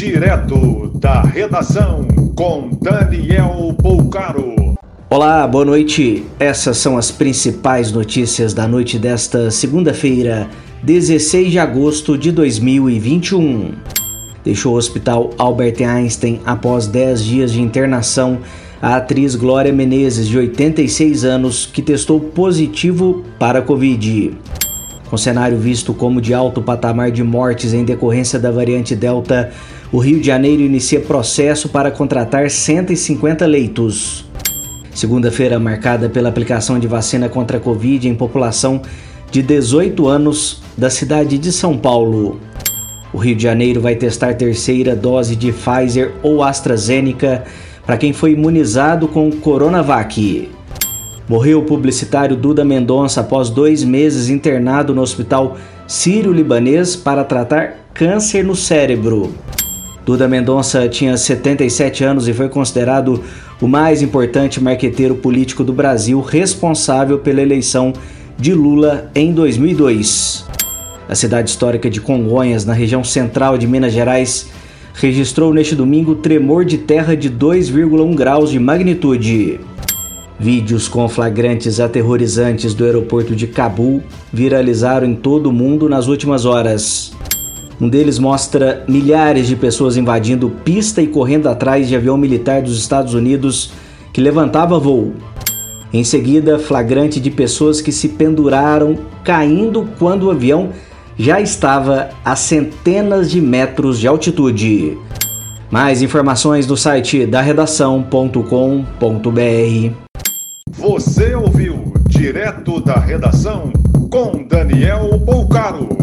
Direto da redação com Daniel Poucaro. Olá, boa noite. Essas são as principais notícias da noite desta segunda-feira, 16 de agosto de 2021. Deixou o hospital Albert Einstein após 10 dias de internação a atriz Glória Menezes, de 86 anos, que testou positivo para a Covid. Com cenário visto como de alto patamar de mortes em decorrência da variante Delta, o Rio de Janeiro inicia processo para contratar 150 leitos. Segunda-feira marcada pela aplicação de vacina contra a Covid em população de 18 anos da cidade de São Paulo. O Rio de Janeiro vai testar terceira dose de Pfizer ou AstraZeneca para quem foi imunizado com Coronavac. Morreu o publicitário Duda Mendonça após dois meses internado no hospital Sírio-Libanês para tratar câncer no cérebro. Duda Mendonça tinha 77 anos e foi considerado o mais importante marqueteiro político do Brasil, responsável pela eleição de Lula em 2002. A cidade histórica de Congonhas, na região central de Minas Gerais, registrou neste domingo tremor de terra de 2,1 graus de magnitude. Vídeos com flagrantes aterrorizantes do aeroporto de Cabul viralizaram em todo o mundo nas últimas horas. Um deles mostra milhares de pessoas invadindo pista e correndo atrás de avião militar dos Estados Unidos que levantava voo. Em seguida, flagrante de pessoas que se penduraram caindo quando o avião já estava a centenas de metros de altitude. Mais informações no site da redação.com.br. Você ouviu direto da redação com Daniel Bolcaro.